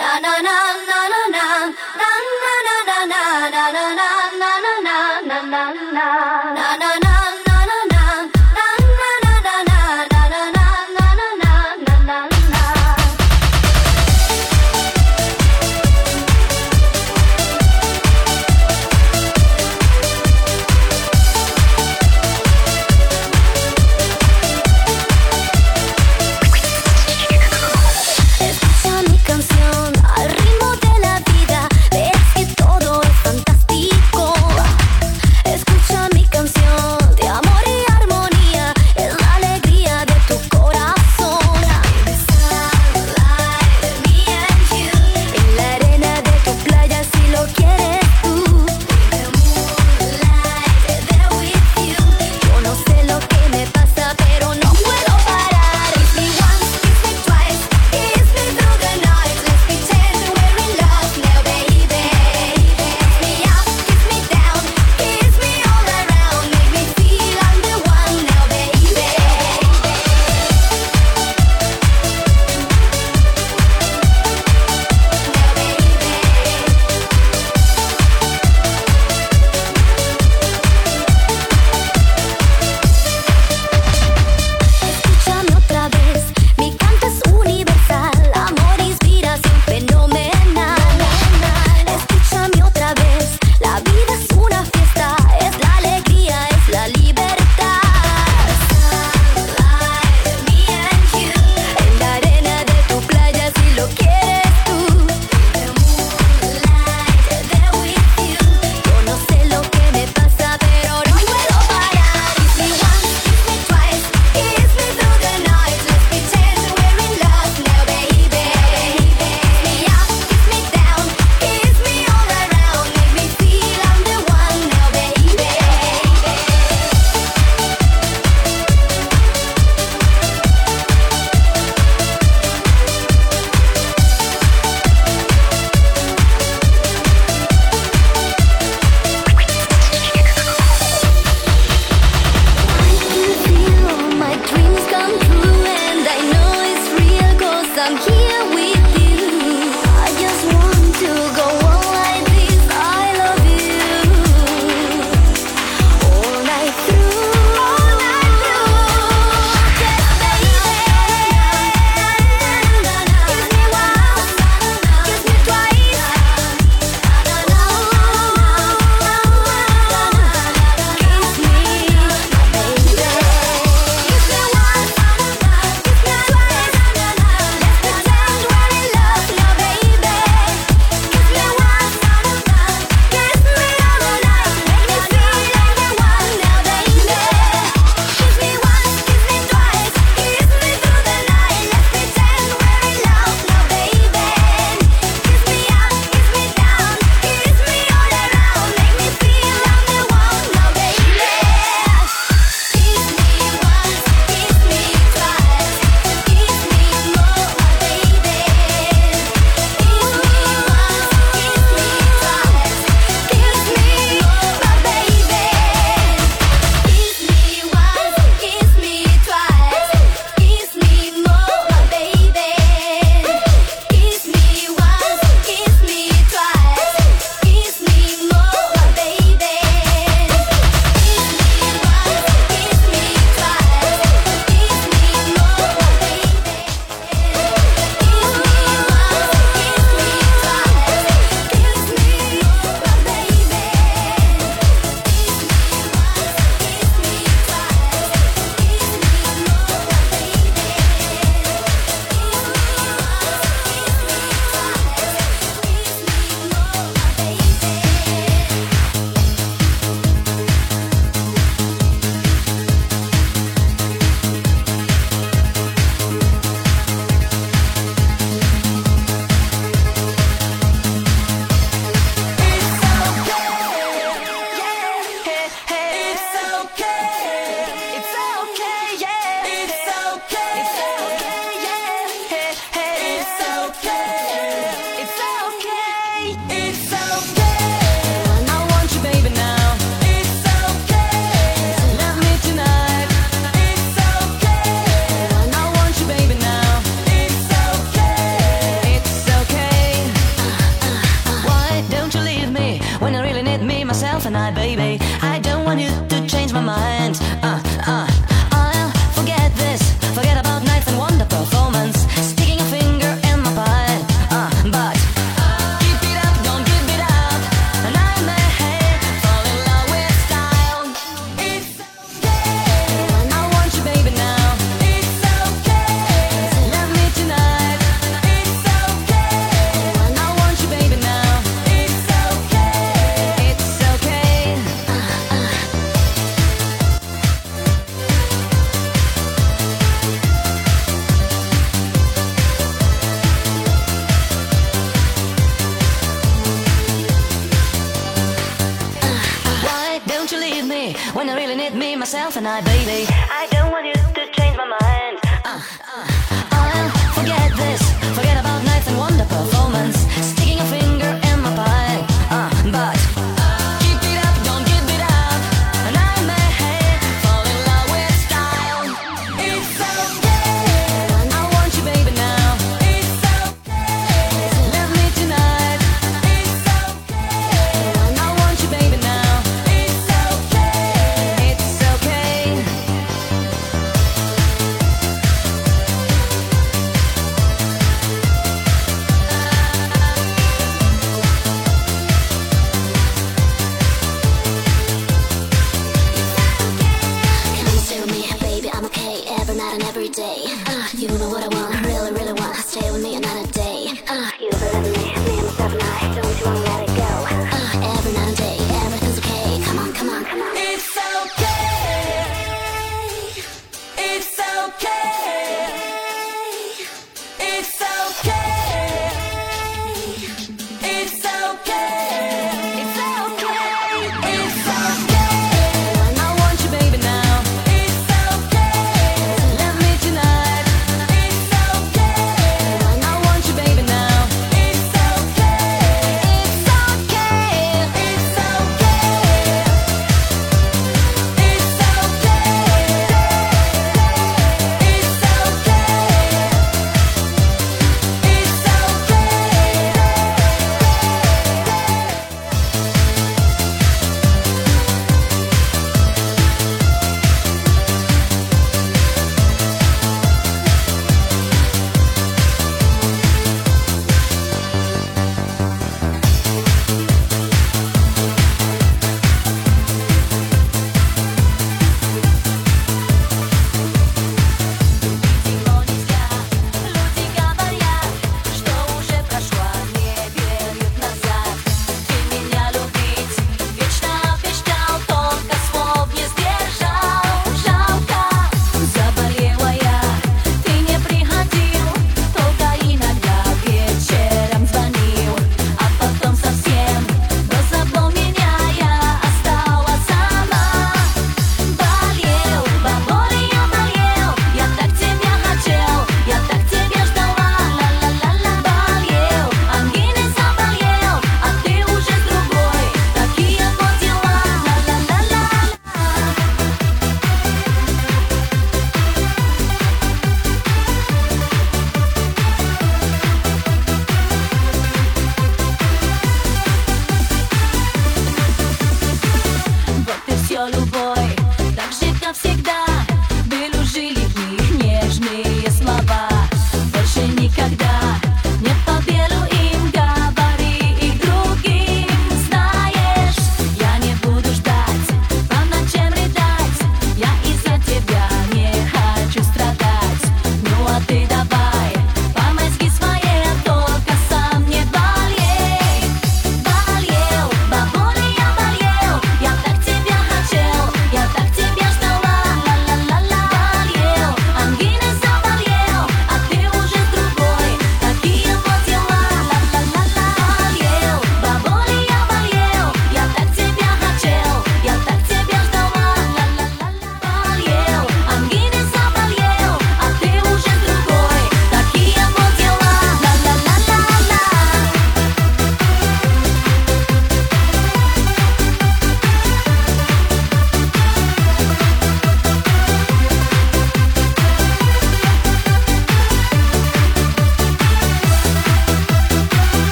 na na na na na na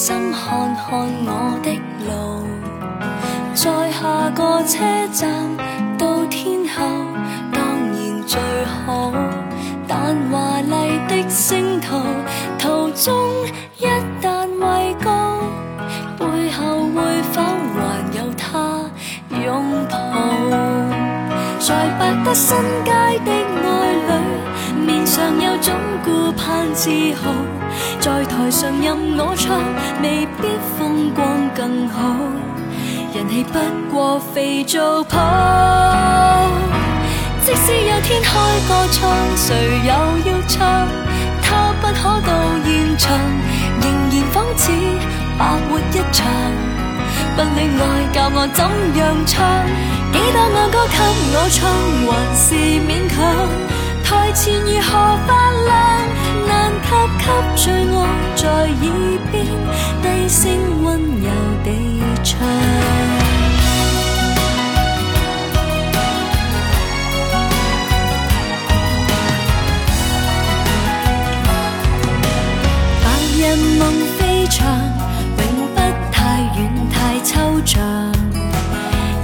心看看我的路，在下个车站到天后当然最好。但华丽的星途途中一旦畏高，背后会否还有他拥抱？在百德新街的爱侣，面上有种顾盼自豪。在台上任我唱，未必风光更好，人气不过肥皂泡。即使有天开个唱，谁又要唱？他不可到现场，仍然仿似白活一场。不恋爱教我怎样唱？几多爱歌给我唱，还是勉强？台前如何发亮？他给最爱在耳边低声温柔地唱，白日梦飞翔，永不太远太抽象。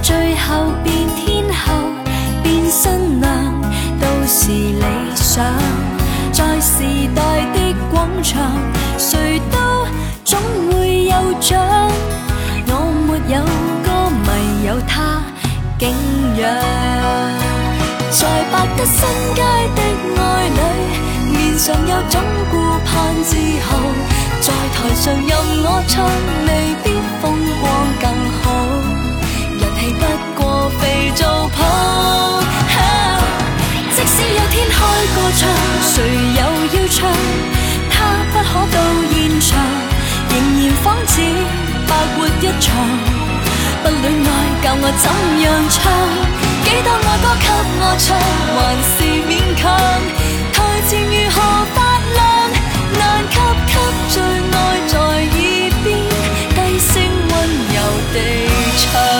最后变天后，变新娘，都是理想。在时代的广场，谁都总会有奖。我没有歌迷，有他敬仰。在百德新街的爱侣，面上有种顾盼自豪。在台上任我唱，未必风光更好。人气不过肥皂泡。天开个唱，谁又要唱？他不可到现场，仍然仿似白活一场。不恋爱，教我怎样唱？几多爱歌给我唱，还是勉强？台前如何发亮？难及给最爱在耳边低声温柔地唱。